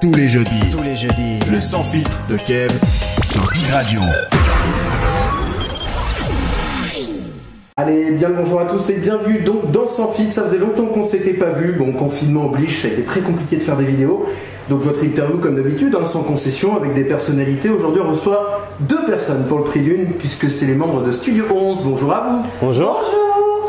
Tous les jeudis. Tous les jeudis. Le sans filtre de Kev sur Big Radio. Allez, bien le bonjour à tous et bienvenue donc dans Sans Filtre. Ça faisait longtemps qu'on s'était pas vu. Bon, confinement oblige, ça a été très compliqué de faire des vidéos. Donc votre interview comme d'habitude, hein, sans concession, avec des personnalités. Aujourd'hui, on reçoit deux personnes pour le prix d'une, puisque c'est les membres de Studio 11. Bonjour à vous. Bonjour. Bonjour.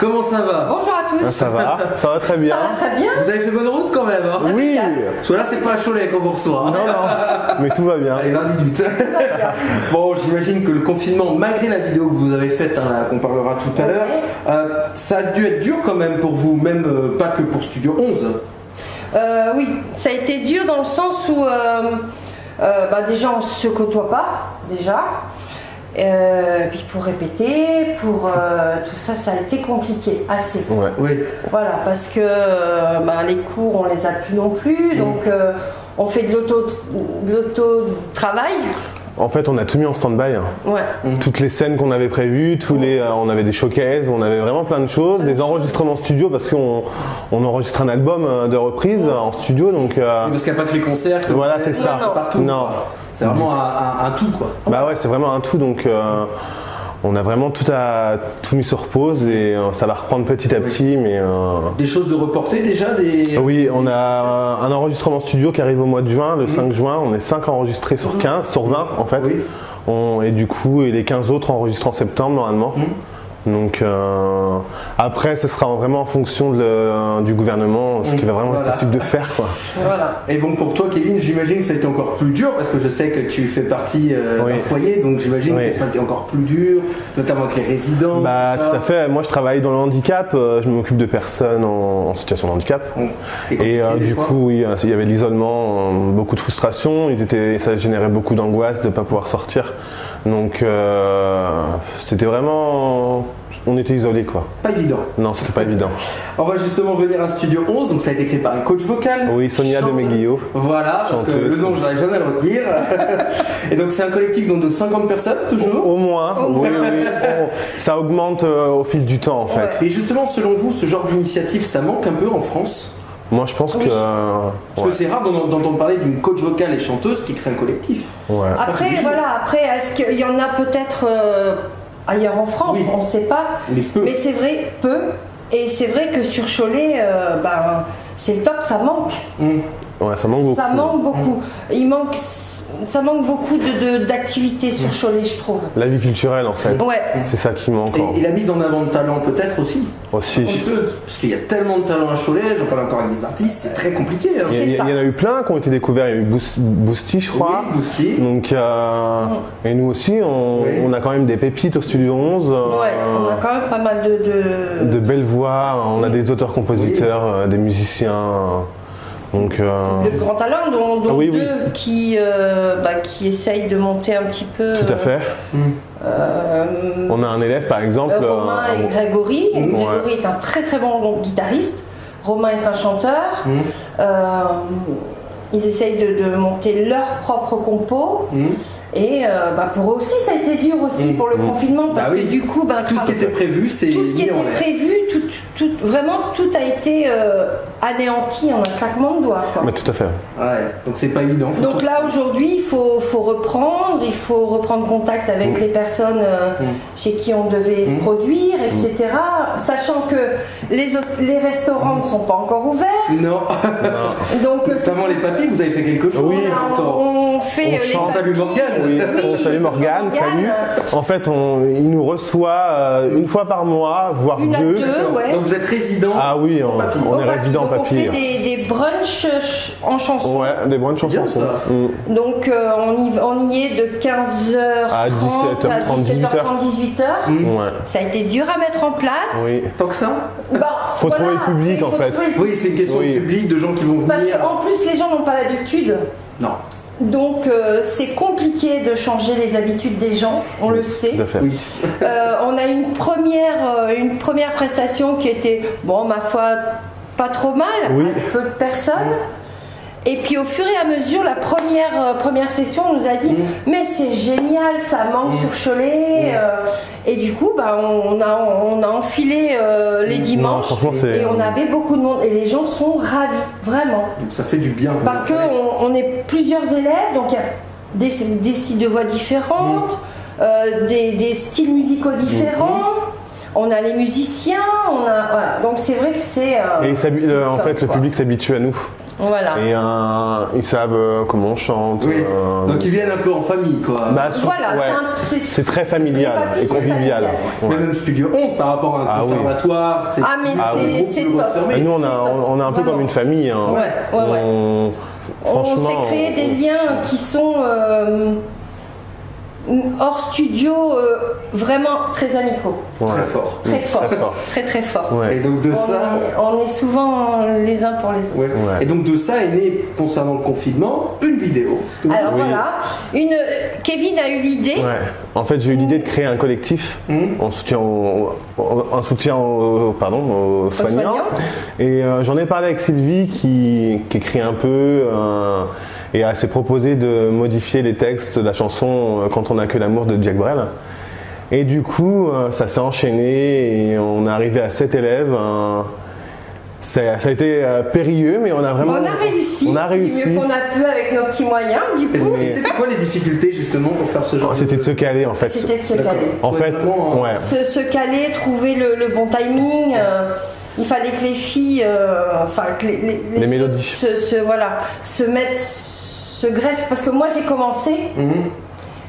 Comment ça va Bonjour à tous. Ah, ça va Ça va très bien. Ça va très bien. Vous avez fait bonne route quand même, hein Oui. Parce que là, c'est pas à Cholet qu'on vous reçoit. hein. Non, non. Mais tout va bien. Allez, 20 minutes. bon, j'imagine que le confinement, malgré la vidéo que vous avez faite, hein, qu'on parlera tout à l'heure, euh, ça a dû être dur quand même pour vous, même euh, pas que pour Studio 11. Euh, oui, ça a été dur dans le sens où euh, euh, bah, déjà on se côtoie pas, déjà. Euh, puis pour répéter, pour euh, tout ça, ça a été compliqué, assez. Ouais. Oui. Voilà, parce que euh, bah, les cours, on les a plus non plus, donc euh, on fait de l'auto, de l'auto-travail. En fait, on a tout mis en stand-by. hein. Ouais. Toutes les scènes qu'on avait prévues, tous les, euh, on avait des showcases, on avait vraiment plein de choses, des enregistrements studio parce qu'on on enregistre un album de reprise en studio, donc euh, Parce qu'il n'y a pas que les concerts. que voilà, c'est ça. non. Partout. Non. C'est vraiment un, un- un tout, quoi. Bah ouais, c'est vraiment un tout, donc euh, on a vraiment tout, à, tout mis sur pause et euh, ça va reprendre petit à petit, mais euh, Des choses de reporter déjà des... oui, on a un enregistrement studio qui arrive au mois de juin, le 5 juin, on est 5 enregistrés sur 15, sur 20 en fait. Oui. On- et du coup, et les 15 autres enregistrent en septembre normalement. Donc euh, après, ce sera vraiment en fonction de le- du gouvernement, ce qui va vraiment Voilà. être possible de faire. Quoi. Voilà. Et bon, pour toi, Kevin, j'imagine que ça a été encore plus dur parce que je sais que tu fais partie euh, Oui. d'un foyer, donc j'imagine Oui. que ça a été encore plus dur, notamment avec les résidents. Bah tout à fait. Moi, je travaille dans le handicap. euh, je m'occupe de personnes en, en situation de handicap. Et euh, du fois. coup, oui, euh, il y avait l'isolement, euh, beaucoup de frustration. Ils étaient, ça générait beaucoup d'angoisse de ne pas pouvoir sortir. Donc, euh, c'était vraiment, on était isolés quoi. Pas évident. Non, c'était pas évident. On va justement venir à Studio 11, donc ça a été créé par un coach vocal. Oui, Sonia Chanteuse. Demeguillot. Voilà, parce que Chanteuse. le nom, je n'arrive jamais à le retenir. Et donc c'est un collectif donc, de 50 personnes, toujours. Au moins, oui, oui. Ça augmente euh, au fil du temps en fait. Et justement, selon vous, ce genre d'initiative, ça manque un peu en France? Moi, je pense que, euh, Parce ouais, que c'est rare d'en- d'entendre parler d'une coach vocale et chanteuse qui crée un collectif. ouais. Après, voilà, après, est-ce qu'il y en a peut-être euh, ailleurs en France? Oui. On ne sait pas. Mais peu. Mais c'est vrai, peu. Et c'est vrai que sur Cholet, euh, ben, c'est le top, ça manque. Hum. Ouais, ça manque beaucoup. Ça manque beaucoup. Il manque, ça manque beaucoup de- de- d'activités sur Cholet, je trouve. La vie culturelle en fait. Ouais. C'est ça qui manque. Et, et la mise en avant de talent peut-être aussi. aussi. Parce qu'il y a tellement de talent à Cholet, j'en parle encore avec des artistes, c'est très compliqué. hein. Il y, a- il y ça. en a eu plein qui ont été découverts. Il y a eu Boosty, je crois. Oui, Boosty. Donc, euh, et nous aussi, on, Oui. on a quand même des pépites au Studio 11. euh, Ouais, on a quand même pas mal de. de- de belles voix, on a des auteurs-compositeurs, euh, des musiciens. Euh, Donc, euh, de grands talents, dont, dont Ah oui, deux oui. Qui, euh, bah, qui essayent de monter un petit peu. tout à fait. euh, On a un élève, par exemple. Euh, Romain euh, et Grégory. Ouais. Grégory est un très très bon guitariste. Romain est un chanteur. Euh, ils essayent de, de monter leur propre compo. Et euh, bah, pour eux aussi, ça a été dur aussi pour le confinement parce Bah oui. que du coup, bah, Tout ce qui était prévu, c'est tout ce qui mis en était prévu, tout, vraiment tout a été euh, anéanti en un claquement de doigts. quoi. mais tout à fait. Ouais, donc c'est pas évident. Faut Donc tout- là aujourd'hui, il faut, faut reprendre, il faut reprendre contact avec Mm. les personnes euh, chez qui on devait se produire, etc. Sachant que les, restaurants ne sont pas encore ouverts. Non. Donc euh, Notamment les papis, vous avez fait quelque chose. Oui. on, on fait On les Morgane. Oui, Oui, on salue Morgane, Morgane. salut. En fait, on, il nous reçoit euh, une fois par mois, voire Une à deux. deux, ouais. Donc vous êtes résident. Ah oui, on, papy. on est papy. résident On papy. fait des, des brunchs ch- en chanson. Ouais, des chansons. bien, ça. Mm. Donc euh, on, y, on y est de 15h30 À 17h30, 17h30, 18h. Ouais. Ça a été dur à mettre en place. Oui. Tant que ça? Bah, Faut voilà, trouver le public, en fait. trouver Oui, c'est une question Oui. de public, de gens qui vont Parce venir. qu'en plus, les gens n'ont pas l'habitude. Non. Donc, euh, c'est compliqué de changer les habitudes des gens, on le sait. Tout à fait. Oui. Euh, on a une première, euh, une première prestation qui était, bon, ma foi, pas trop mal, Oui. peu de personnes. Et puis au fur et à mesure, la première, euh, première session, on nous a dit Mais c'est génial, ça manque sur Cholet. euh, et du coup, bah, on, a, on a enfilé euh, les dimanches. et on avait beaucoup de monde. Et les gens sont ravis, vraiment. Donc ça fait du bien. Parce qu'on on est plusieurs élèves, donc il y a des, des styles de voix différentes, euh, des, des styles musicaux différents. On a les musiciens, on a voilà. Donc c'est vrai que c'est. euh, Et euh, en top, fait, le quoi. public s'habitue à nous. Voilà. Et euh, ils savent euh, comment on chante. Oui. euh, Donc ils viennent un peu en famille, quoi. bah, Voilà, ouais. c'est un- c'est- c'est très familial et convivial. Mais Ouais. même Studio 11 par rapport à un Ah oui. conservatoire, c'est Ah, mais Ah c'est- oui. c'est top. refermés. Et nous, on a, top. on, on est un peu Vraiment. comme une famille. hein. Ouais, ouais, ouais. On- On franchement, s'est créé des liens qui sont euh, hors studio, euh, vraiment très amicaux, ouais. très fort. très forts, Très fort. très très. Ouais. Et donc de On, ça. est, on est souvent les uns pour les autres. Ouais. Ouais. Et donc de ça est né, concernant le confinement, une vidéo. Donc, Alors Oui. voilà, une, Kevin a eu l'idée. Ouais. En fait, j'ai eu l'idée de créer un collectif en soutien au, au- en soutien au- pardon, aux soignants. soignants. Et euh, j'en ai parlé avec Sylvie qui, qui écrit un peu euh, et elle s'est proposé de modifier les textes de la chanson euh, Quand on n'a que l'amour de Jack Brel. Et du coup, euh, ça s'est enchaîné et on est arrivé à 7 élèves. ça, ça a été euh, périlleux, mais on a vraiment. On a réussi, On a réussi. mieux qu'on a pu avec nos petits moyens, du coup. c'était quoi les difficultés justement pour faire ce genre Oh, C'était de se caler en fait. C'était de se caler. En fait, vraiment, ouais. Se, se caler, trouver le, le bon timing. euh, il fallait que les filles, euh, enfin que les, les, Les mélodies. se, se- voilà, se mettent, se greffent. Parce que moi j'ai commencé, Mhm.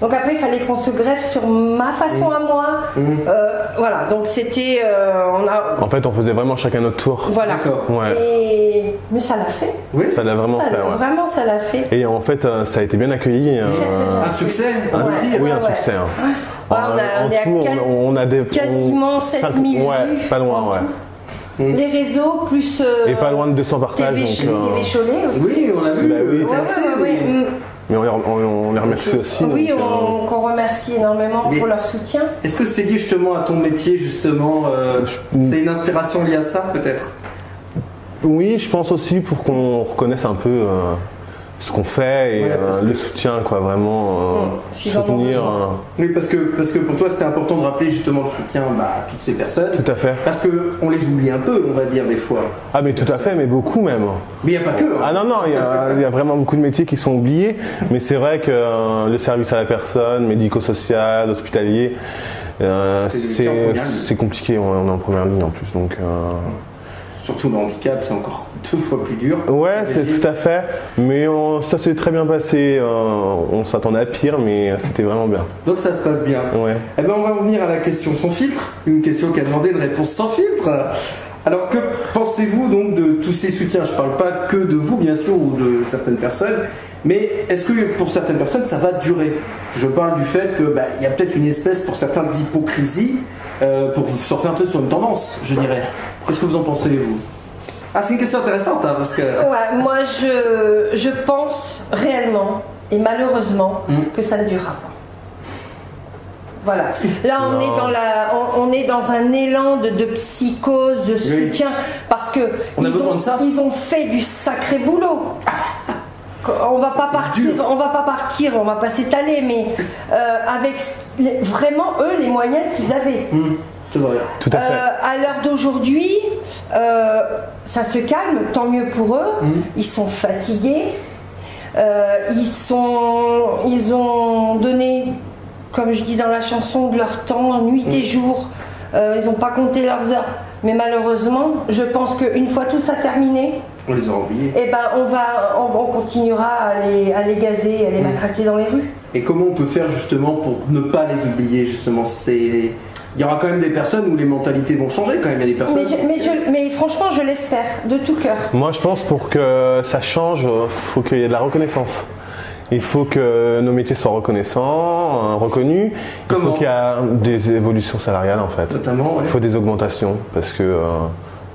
donc après il fallait qu'on se greffe sur ma façon à moi. Mhm. Euh, voilà, donc c'était, euh, on a, En fait, on faisait vraiment chacun notre tour. voilà. Ouais. Et mais ça l'a fait. Oui. Ça l'a vraiment Ça fait. l'a- ouais. Vraiment, ça l'a fait. Et en fait, euh, ça a été bien accueilli. euh, Un succès, Ouais. oui, un ouais. succès. hein. Ouais, on a- on est à en tout, quasi- on, on a des quasiment on- 7000 Ouais, vues pas loin, en ouais. Les réseaux plus. euh, Et pas loin de 200 partages. TV, donc, euh, TV Cholet aussi. Oui, on a vu. Bah oui. euh, Ouais, Telsey, ouais, ouais, oui. ouais. Mm. mais on les, on- on les remercie aussi. Oui, donc, euh, on, qu'on remercie énormément Mais- pour leur soutien. Est-ce que c'est lié justement à ton métier justement euh, C'est une inspiration liée à ça peut-être? Oui, je pense aussi pour qu'on reconnaisse un peu euh, ce qu'on fait et Ouais, euh, le que- soutien, quoi, vraiment euh, Mm, ai soutenir. euh, Oui, parce que, parce que pour toi c'était important de rappeler justement le soutien bah, à toutes ces personnes. tout à fait. Parce qu'on les oublie un peu, on va dire des fois. Ah, mais tout à fait, mais beaucoup même. Mais il n'y a pas que. hein. Ah non, non, il y, a, il y a vraiment beaucoup de métiers qui sont oubliés, mais c'est vrai que euh, le service à la personne, médico-social, hospitalier, euh, C'est compliqué, on on est en première ligne en plus. Donc, euh, Surtout le handicap, c'est encore deux fois plus dur. ouais, c'est tout à fait, mais on- ça s'est très bien passé, euh, on s'attendait à pire, mais c'était vraiment bien. Donc ça se passe bien. Ouais. Eh ben on va revenir à la question sans filtre, une question qui a demandé une réponse sans filtre. Alors que pensez-vous donc de tous ces soutiens? Je parle pas que de vous bien sûr ou de certaines personnes, mais est-ce que pour certaines personnes ça va durer? Je parle du fait que bah, y a peut-être une espèce pour certains d'hypocrisie euh, pour un peu sur une tendance, je dirais. Qu'est-ce que vous en pensez vous? Ah c'est une question intéressante hein, parce que Ouais, moi je, je pense réellement et malheureusement Mm. que ça ne durera pas. Voilà. Là, on Non. est dans la, on, on est dans un élan de, de psychose, de soutien, parce que On ils, ont, de ça. ils ont fait du sacré boulot. On va pas partir, dur. on va pas partir, on va pas s'étaler, mais euh, avec les- vraiment eux les moyens qu'ils avaient. Rien. Tout à fait. Euh, à l'heure d'aujourd'hui, euh, ça se calme, tant mieux pour eux. Mhm. Ils sont fatigués. Euh, ils, sont, ils ont donné, comme je dis dans la chanson, de leur temps, nuit et jour. Euh, ils n'ont pas compté leurs heures. Mais malheureusement, je pense qu'une fois tout ça terminé, On les aura oubliés. eh ben, on, va, on, on continuera à les, à les gazer, à les matraquer dans les rues. Et comment on peut faire justement pour ne pas les oublier justement C'est il y aura quand même des personnes où les mentalités vont changer quand même. Il y a des personnes. Mais, je- mais, je- mais franchement, je l'espère, de tout cœur. Moi, je pense pour que ça change, il faut qu'il y ait de la reconnaissance. Il faut que nos métiers soient reconnaissants, euh, reconnus. Il Comment faut qu'il y ait des évolutions salariales en fait. Notamment, ouais. Il faut des augmentations parce que euh,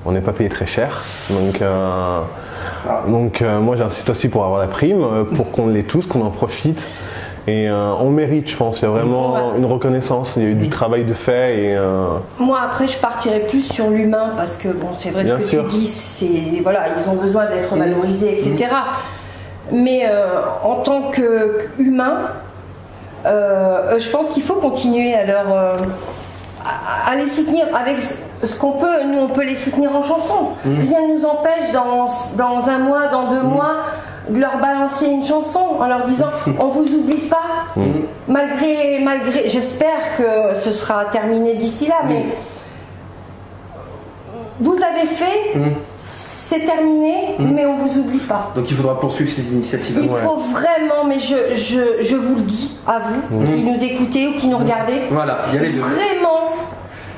on n'est pas payé très cher. Donc, euh, Ah. donc euh, moi, j'insiste aussi pour avoir la prime, pour qu'on l'ait tous, qu'on en profite. Et euh, on mérite, je pense. Il y a vraiment Ouais. une reconnaissance. Il y a eu du travail de fait et euh, Moi après je partirais plus sur l'humain parce que bon c'est vrai Bien ce que sûr. tu dis c'est voilà ils ont besoin d'être valorisés etc mais euh, en tant qu'humain, je pense qu'il faut continuer à leur à, à les soutenir avec ce qu'on peut. Nous, on peut les soutenir en chanson. Rien ne nous empêche dans, dans un mois, dans deux mois, de leur balancer une chanson en leur disant on vous oublie pas. Malgré, malgré, j'espère que ce sera terminé d'ici là, mais vous avez fait, c'est terminé, mais on vous oublie pas. Donc il faudra poursuivre ces initiatives. Il faut vraiment, mais je, je, je vous le dis à vous qui nous écoutez ou qui nous regardez, Voilà, il y a les deux. vraiment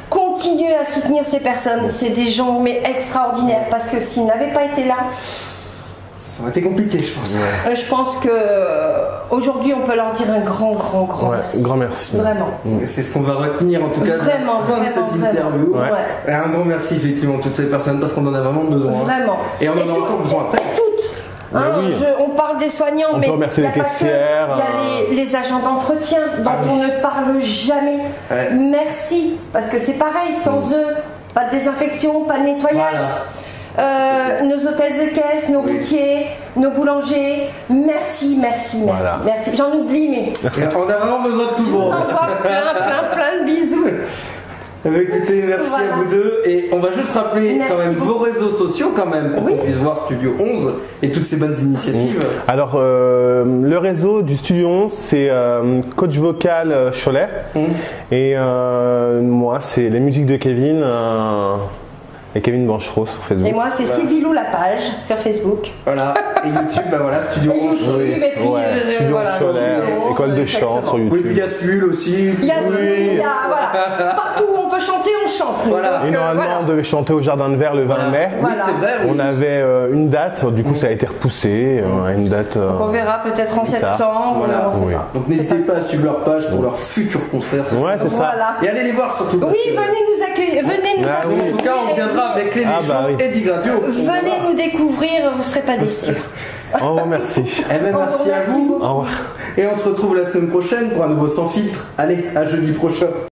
continuer à soutenir ces personnes. C'est des gens mais extraordinaires parce que s'ils n'avaient pas été là, Ça aurait été compliqué, je pense. euh, je pense que euh, aujourd'hui on peut leur dire un grand, grand, grand Ouais, merci. grand merci. Vraiment. C'est ce qu'on va retenir en tout cas Vraiment, fin de vraiment, cette vraiment. interview. Ouais. Ouais. Et un grand merci effectivement à toutes ces personnes parce qu'on en a vraiment besoin. Vraiment. Et on en a tout- encore besoin après. Toutes. Hein, oui. je- on parle des soignants, On mais il y a les pas que- caissières, Il y a euh, les, les agents d'entretien dont Ah oui. on ne parle jamais. Ouais. Merci, parce que c'est pareil, sans eux, pas de désinfection, pas de nettoyage. Euh, nos hôtesses de caisse, nos Oui. routiers, nos boulangers, merci, merci, merci, Voilà. merci. J'en oublie, mais Et on a vraiment besoin de tout le vous monde. envoie plein, plein, plein de bisous. Eh bien, écoutez, merci Voilà. à vous deux. Et on va juste rappeler Merci quand même vos réseaux sociaux quand même pour Oui. qu'on puisse voir Studio 11 et toutes ces bonnes initiatives. Alors, euh, le réseau du Studio 11, c'est euh, Coach Vocal Cholet. Et euh, moi, c'est les musiques de Kevin euh, et Kevin Banchereau sur Facebook. Et moi, c'est Sylvie Lou la page sur Facebook. Voilà. Et YouTube, bah voilà, Studio Et 11. YouTube, et puis Ouais, euh, Studio voilà, Studio école de 11, chant sur Oui, puis il y YouTube. a Spul aussi. Il y a, Oui. il y a- voilà, partout où on peut chanter, on chante. Voilà. Donc, Et euh, normalement, voilà. on devait chanter au Jardin de Verre le 20 mai. Oui, Voilà. c'est vrai. oui. On avait euh, une date, du coup ça a été repoussé euh, à une date. euh, On verra peut-être en septembre. Voilà. on sait Oui. pas. Donc n'hésitez pas à suivre leur page pour leurs futurs concerts. Ouais, c'est ça. Et allez les voir surtout. Oui, venez nous accueillir, venez nous Ah oui. accueillir. En tout cas, on viendra avec les Ah, bah oui. et Digratio. Venez nous découvrir, vous serez pas déçus. Au revoir, merci. Eh ben, On merci vous à remercie vous. beaucoup. Au revoir. Et on se retrouve la semaine prochaine pour un nouveau sans filtre. Allez, à jeudi prochain.